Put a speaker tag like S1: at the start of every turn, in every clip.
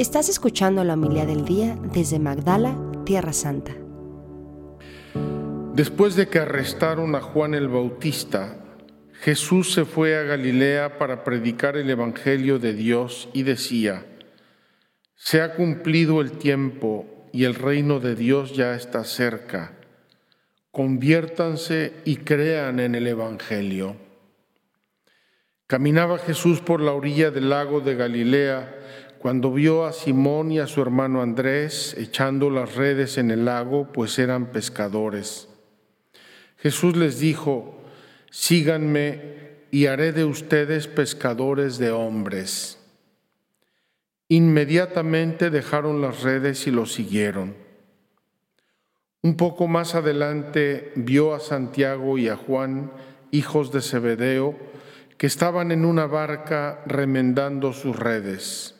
S1: Estás escuchando la humildad del día desde Magdala, Tierra Santa.
S2: Después de que arrestaron a Juan el Bautista, Jesús se fue a Galilea para predicar el Evangelio de Dios y decía, Se ha cumplido el tiempo y el reino de Dios ya está cerca. Conviértanse y crean en el Evangelio. Caminaba Jesús por la orilla del lago de Galilea cuando vio a Simón y a su hermano Andrés echando las redes en el lago, pues eran pescadores. Jesús les dijo, síganme y haré de ustedes pescadores de hombres. Inmediatamente dejaron las redes y lo siguieron. Un poco más adelante vio a Santiago y a Juan, hijos de Zebedeo, que estaban en una barca remendando sus redes.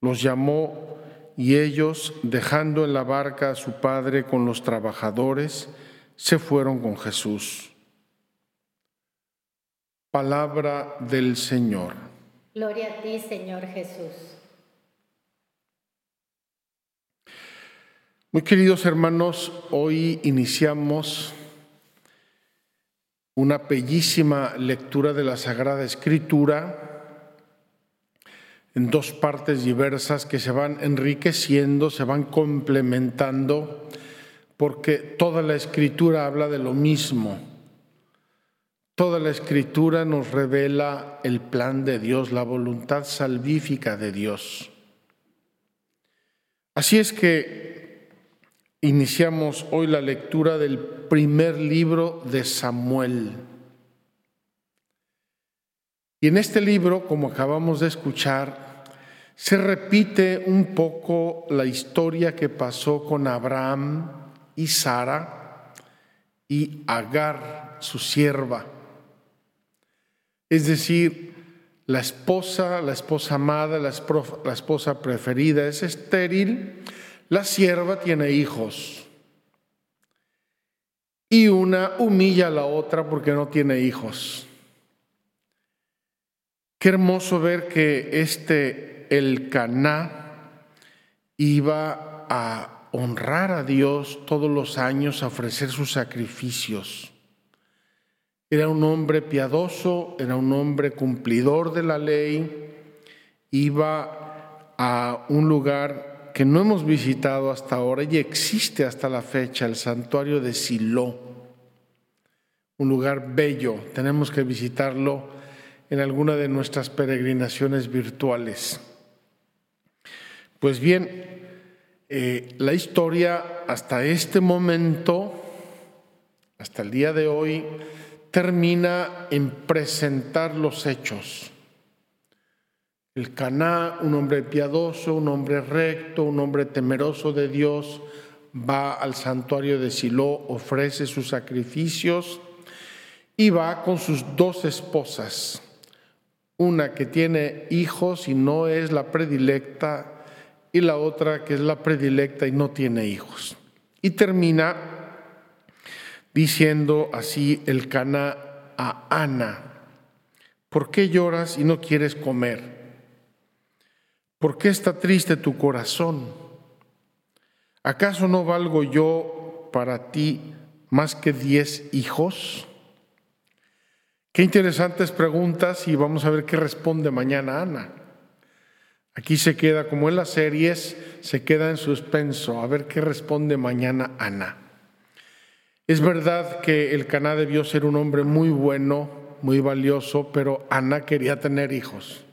S2: Los llamó y ellos, dejando en la barca a su padre con los trabajadores, se fueron con Jesús. Palabra del Señor.
S3: Gloria a ti, Señor Jesús.
S2: Muy queridos hermanos, hoy iniciamos una bellísima lectura de la Sagrada Escritura en dos partes diversas que se van enriqueciendo, se van complementando, porque toda la Escritura habla de lo mismo. Toda la Escritura nos revela el plan de Dios, la voluntad salvífica de Dios. Así es que Iniciamos hoy la lectura del primer libro de Samuel. Y en este libro, como acabamos de escuchar, se repite un poco la historia que pasó con Abraham y Sara y Agar, su sierva. Es decir, la esposa, la esposa amada, la esposa preferida es estéril la sierva tiene hijos y una humilla a la otra porque no tiene hijos. Qué hermoso ver que este el Caná iba a honrar a Dios todos los años, a ofrecer sus sacrificios. Era un hombre piadoso, era un hombre cumplidor de la ley, iba a un lugar que no hemos visitado hasta ahora y existe hasta la fecha, el santuario de Silo, un lugar bello. Tenemos que visitarlo en alguna de nuestras peregrinaciones virtuales. Pues bien, eh, la historia hasta este momento, hasta el día de hoy, termina en presentar los hechos el Caná, un hombre piadoso, un hombre recto, un hombre temeroso de Dios, va al santuario de Silo, ofrece sus sacrificios y va con sus dos esposas, una que tiene hijos y no es la predilecta y la otra que es la predilecta y no tiene hijos. Y termina diciendo así el Caná a Ana, ¿por qué lloras y no quieres comer? ¿Por qué está triste tu corazón? ¿Acaso no valgo yo para ti más que diez hijos? Qué interesantes preguntas y vamos a ver qué responde mañana Ana. Aquí se queda, como en las series, se queda en suspenso, a ver qué responde mañana Ana. Es verdad que el Caná debió ser un hombre muy bueno, muy valioso, pero Ana quería tener hijos.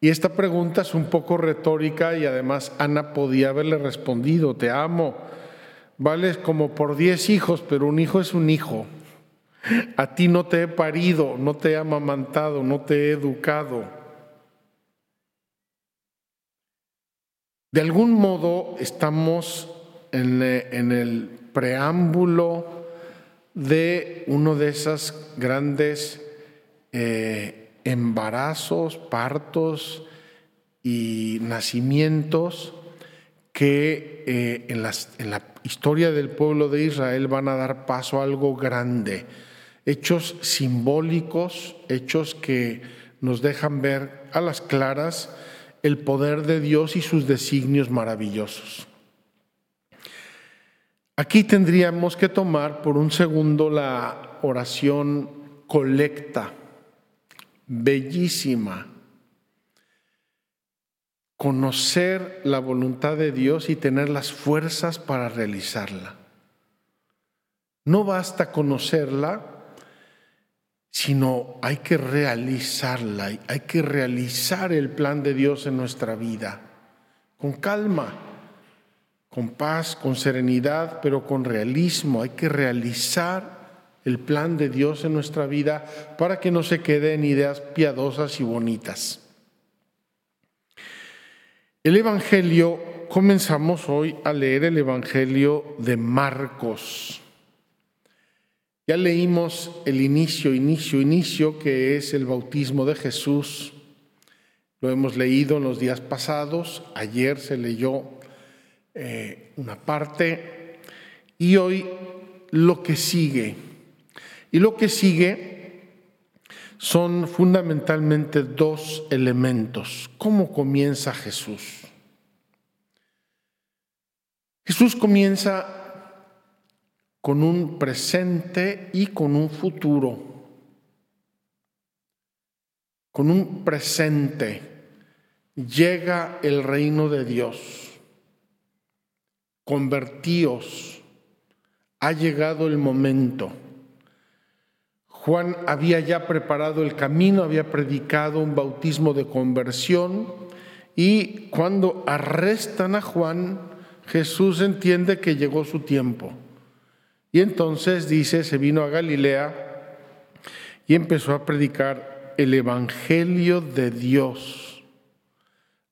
S2: Y esta pregunta es un poco retórica y además Ana podía haberle respondido, te amo, vales como por diez hijos, pero un hijo es un hijo. A ti no te he parido, no te he amamantado, no te he educado. De algún modo estamos en, el preámbulo de uno de esas grandes eh, embarazos, partos y nacimientos que eh, en la historia del pueblo de Israel van a dar paso a algo grande, hechos simbólicos, hechos que nos dejan ver a las claras el poder de Dios y sus designios maravillosos. Aquí tendríamos que tomar por un segundo la oración colecta, bellísima. Conocer la voluntad de Dios y tener las fuerzas para realizarla. No basta conocerla, sino hay que realizarla, hay que realizar el plan de Dios en nuestra vida, con calma, con paz, con serenidad, pero con realismo. Hay que realizar el plan de Dios en nuestra vida para que no se queden ideas piadosas y bonitas. El Evangelio, comenzamos hoy a leer el Evangelio de Marcos. Ya leímos el inicio, inicio, inicio, que es el bautismo de Jesús. Lo hemos leído en los días pasados. Ayer se leyó eh, una parte y hoy lo que sigue. Y lo que sigue son fundamentalmente dos elementos. ¿Cómo comienza Jesús? Jesús comienza con un presente y con un futuro. Con un presente llega el reino de Dios. Convertíos. Ha llegado el momento. Juan había ya preparado el camino, había predicado un bautismo de conversión y cuando arrestan a Juan, Jesús entiende que llegó su tiempo. Y entonces dice, se vino a Galilea y empezó a predicar el Evangelio de Dios,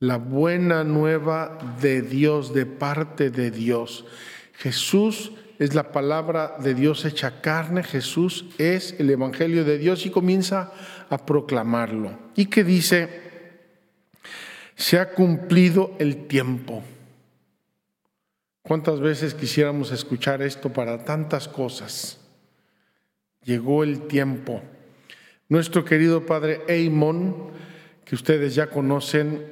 S2: la buena nueva de Dios, de parte de Dios. Jesús es la palabra de Dios hecha carne, Jesús es el Evangelio de Dios y comienza a proclamarlo. ¿Y qué dice? Se ha cumplido el tiempo. ¿Cuántas veces quisiéramos escuchar esto para tantas cosas? Llegó el tiempo. Nuestro querido padre Eamon, que ustedes ya conocen,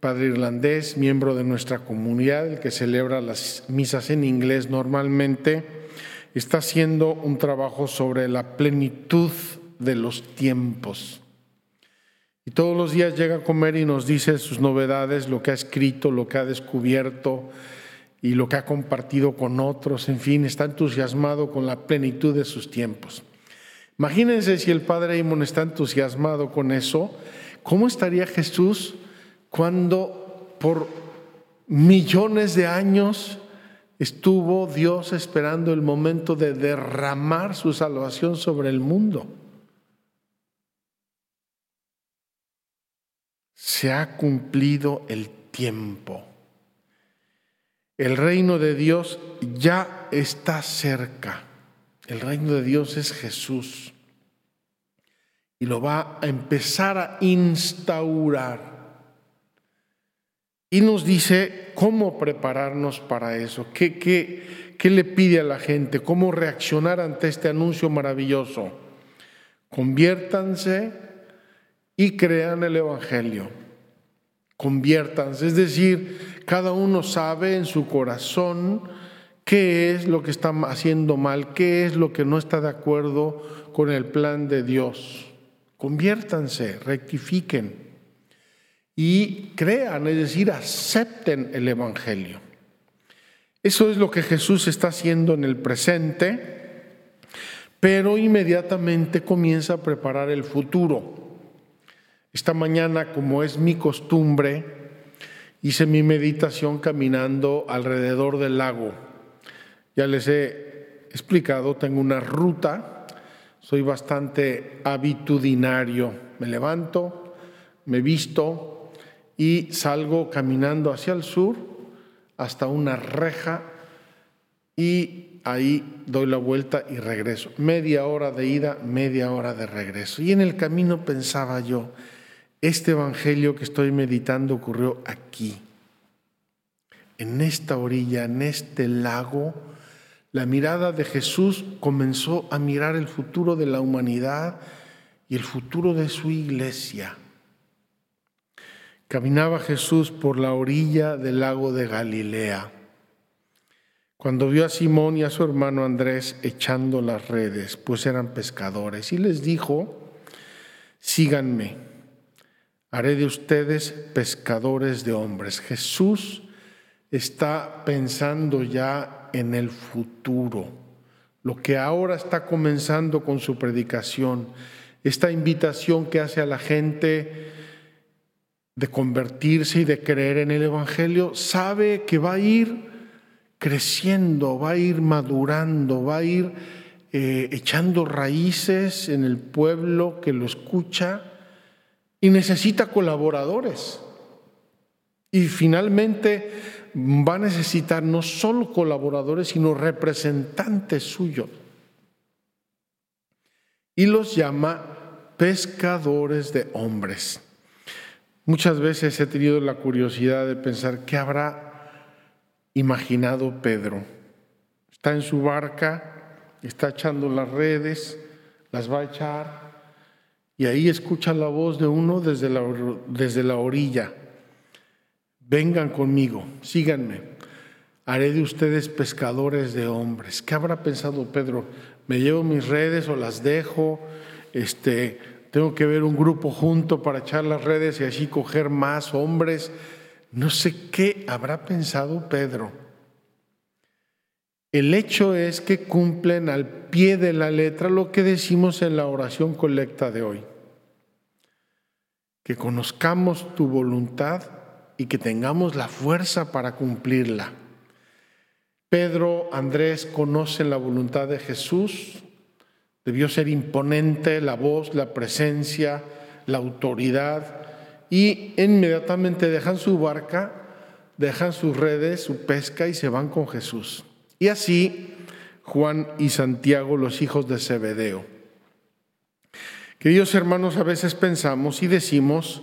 S2: padre irlandés, miembro de nuestra comunidad, el que celebra las misas en inglés normalmente, está haciendo un trabajo sobre la plenitud de los tiempos. Y todos los días llega a comer y nos dice sus novedades, lo que ha escrito, lo que ha descubierto, y lo que ha compartido con otros, en fin, está entusiasmado con la plenitud de sus tiempos. Imagínense si el padre Imón está entusiasmado con eso, ¿cómo estaría Jesús cuando por millones de años estuvo Dios esperando el momento de derramar su salvación sobre el mundo? Se ha cumplido el tiempo. El reino de Dios ya está cerca. El reino de Dios es Jesús. Y lo va a empezar a instaurar. Y nos dice cómo prepararnos para eso, qué, qué, qué le pide a la gente, cómo reaccionar ante este anuncio maravilloso. Conviértanse y crean el Evangelio conviértanse. Es decir, cada uno sabe en su corazón qué es lo que está haciendo mal, qué es lo que no está de acuerdo con el plan de Dios. Conviértanse, rectifiquen y crean, es decir, acepten el Evangelio. Eso es lo que Jesús está haciendo en el presente, pero inmediatamente comienza a preparar el futuro. Esta mañana, como es mi costumbre, hice mi meditación caminando alrededor del lago. Ya les he explicado, tengo una ruta, soy bastante habitudinario. Me levanto, me visto y salgo caminando hacia el sur hasta una reja y ahí doy la vuelta y regreso. Media hora de ida, media hora de regreso. Y en el camino pensaba yo, este Evangelio que estoy meditando ocurrió aquí, en esta orilla, en este lago. La mirada de Jesús comenzó a mirar el futuro de la humanidad y el futuro de su iglesia. Caminaba Jesús por la orilla del lago de Galilea, cuando vio a Simón y a su hermano Andrés echando las redes, pues eran pescadores, y les dijo, síganme, haré de ustedes pescadores de hombres. Jesús está pensando ya en el futuro, lo que ahora está comenzando con su predicación, esta invitación que hace a la gente de convertirse y de creer en el Evangelio, sabe que va a ir creciendo, va a ir madurando, va a ir eh, echando raíces en el pueblo que lo escucha y necesita colaboradores. Y finalmente va a necesitar no solo colaboradores, sino representantes suyos. Y los llama pescadores de hombres. Muchas veces he tenido la curiosidad de pensar qué habrá imaginado Pedro. Está en su barca, está echando las redes, las va a echar, y ahí escucha la voz de uno desde la, desde la orilla. Vengan conmigo, síganme. Haré de ustedes pescadores de hombres. ¿Qué habrá pensado Pedro? ¿Me llevo mis redes o las dejo? Este, tengo que ver un grupo junto para echar las redes y así coger más hombres. No sé qué habrá pensado Pedro. El hecho es que cumplen al pie de la letra lo que decimos en la oración colecta de hoy. Que conozcamos tu voluntad y que tengamos la fuerza para cumplirla. Pedro, Andrés conocen la voluntad de Jesús, Debió ser imponente la voz, la presencia, la autoridad y inmediatamente dejan su barca, dejan sus redes, su pesca y se van con Jesús. Y así Juan y Santiago, los hijos de Zebedeo. Queridos hermanos, a veces pensamos y decimos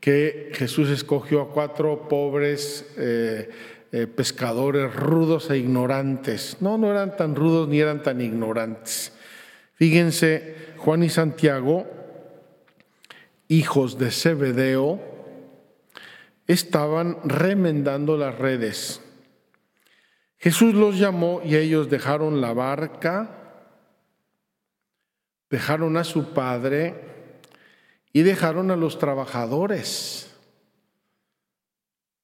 S2: que Jesús escogió a cuatro pobres eh, eh, pescadores rudos e ignorantes. No, no eran tan rudos ni eran tan ignorantes. Fíjense, Juan y Santiago, hijos de Zebedeo, estaban remendando las redes. Jesús los llamó y ellos dejaron la barca, dejaron a su padre y dejaron a los trabajadores.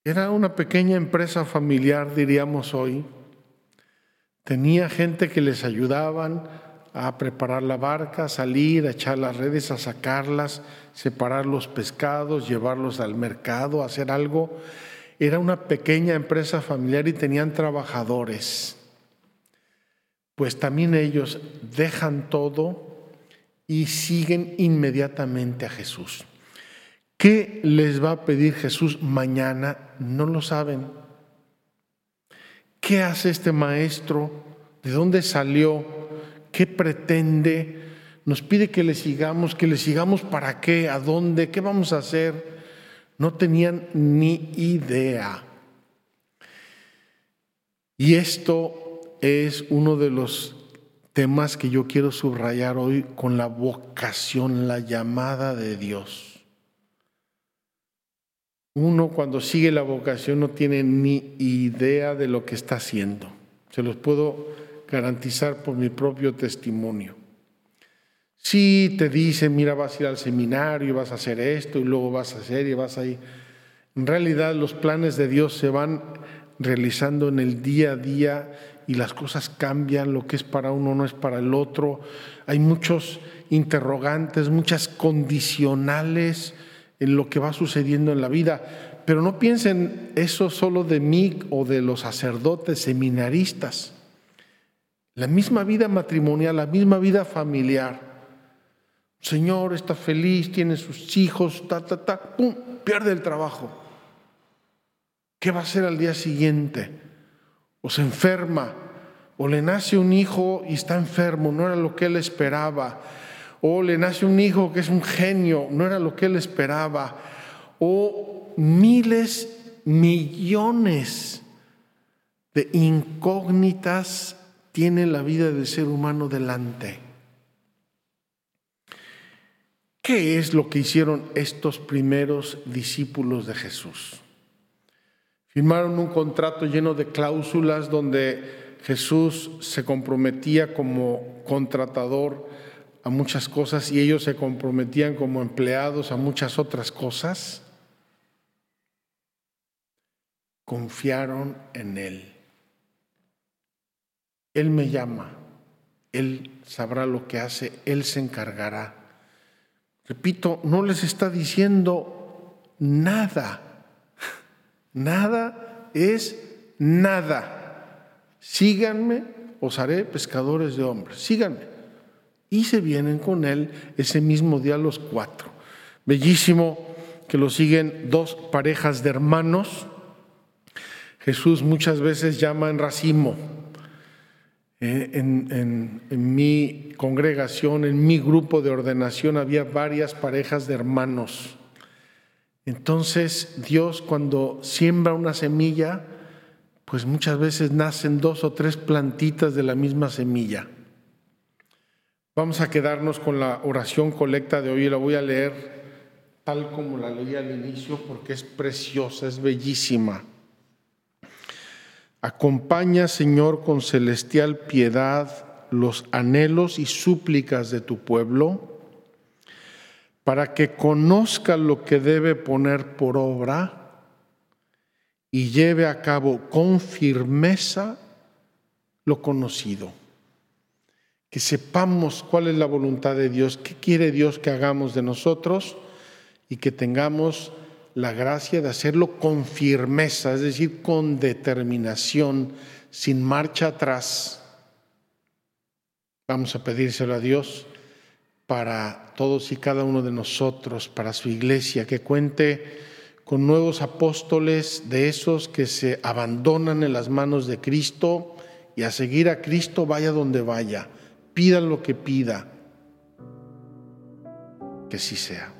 S2: Era una pequeña empresa familiar, diríamos hoy. Tenía gente que les ayudaban, a preparar la barca, a salir, a echar las redes, a sacarlas, separar los pescados, llevarlos al mercado, hacer algo. Era una pequeña empresa familiar y tenían trabajadores. Pues también ellos dejan todo y siguen inmediatamente a Jesús. ¿Qué les va a pedir Jesús mañana? No lo saben. ¿Qué hace este maestro? ¿De dónde salió? ¿Qué pretende? Nos pide que le sigamos, que le sigamos para qué, a dónde, qué vamos a hacer. No tenían ni idea. Y esto es uno de los temas que yo quiero subrayar hoy con la vocación, la llamada de Dios. Uno cuando sigue la vocación no tiene ni idea de lo que está haciendo. Se los puedo garantizar por mi propio testimonio. Si te dice, mira, vas a ir al seminario, vas a hacer esto y luego vas a hacer y vas a ir. En realidad los planes de Dios se van realizando en el día a día y las cosas cambian, lo que es para uno no es para el otro. Hay muchos interrogantes, muchas condicionales en lo que va sucediendo en la vida. Pero no piensen eso solo de mí o de los sacerdotes seminaristas. La misma vida matrimonial, la misma vida familiar. Señor está feliz, tiene sus hijos, ta, ta, ta, pum, pierde el trabajo. ¿Qué va a hacer al día siguiente? O se enferma, o le nace un hijo y está enfermo, no era lo que él esperaba. O le nace un hijo que es un genio, no era lo que él esperaba. O miles, millones de incógnitas tiene la vida del ser humano delante. ¿Qué es lo que hicieron estos primeros discípulos de Jesús? Firmaron un contrato lleno de cláusulas donde Jesús se comprometía como contratador a muchas cosas y ellos se comprometían como empleados a muchas otras cosas. Confiaron en Él. Él me llama, Él sabrá lo que hace, Él se encargará. Repito, no les está diciendo nada. Nada es nada. Síganme, os haré pescadores de hombres. Síganme. Y se vienen con él ese mismo día los cuatro. Bellísimo que lo siguen dos parejas de hermanos. Jesús muchas veces llama en racimo eh, en, mi congregación, en mi grupo de ordenación, había varias parejas de hermanos. Entonces Dios cuando siembra una semilla, pues muchas veces nacen dos o tres plantitas de la misma semilla. Vamos a quedarnos con la oración colecta de hoy, la voy a leer tal como la leí al inicio porque es preciosa, es bellísima. Acompaña, Señor, con celestial piedad los anhelos y súplicas de tu pueblo, para que conozca lo que debe poner por obra y lleve a cabo con firmeza lo conocido. Que sepamos cuál es la voluntad de Dios, qué quiere Dios que hagamos de nosotros y que tengamos la gracia de hacerlo con firmeza, es decir, con determinación, sin marcha atrás. Vamos a pedírselo a Dios para todos y cada uno de nosotros, para su iglesia, que cuente con nuevos apóstoles de esos que se abandonan en las manos de Cristo y a seguir a Cristo vaya donde vaya, pida lo que pida, que sí sea.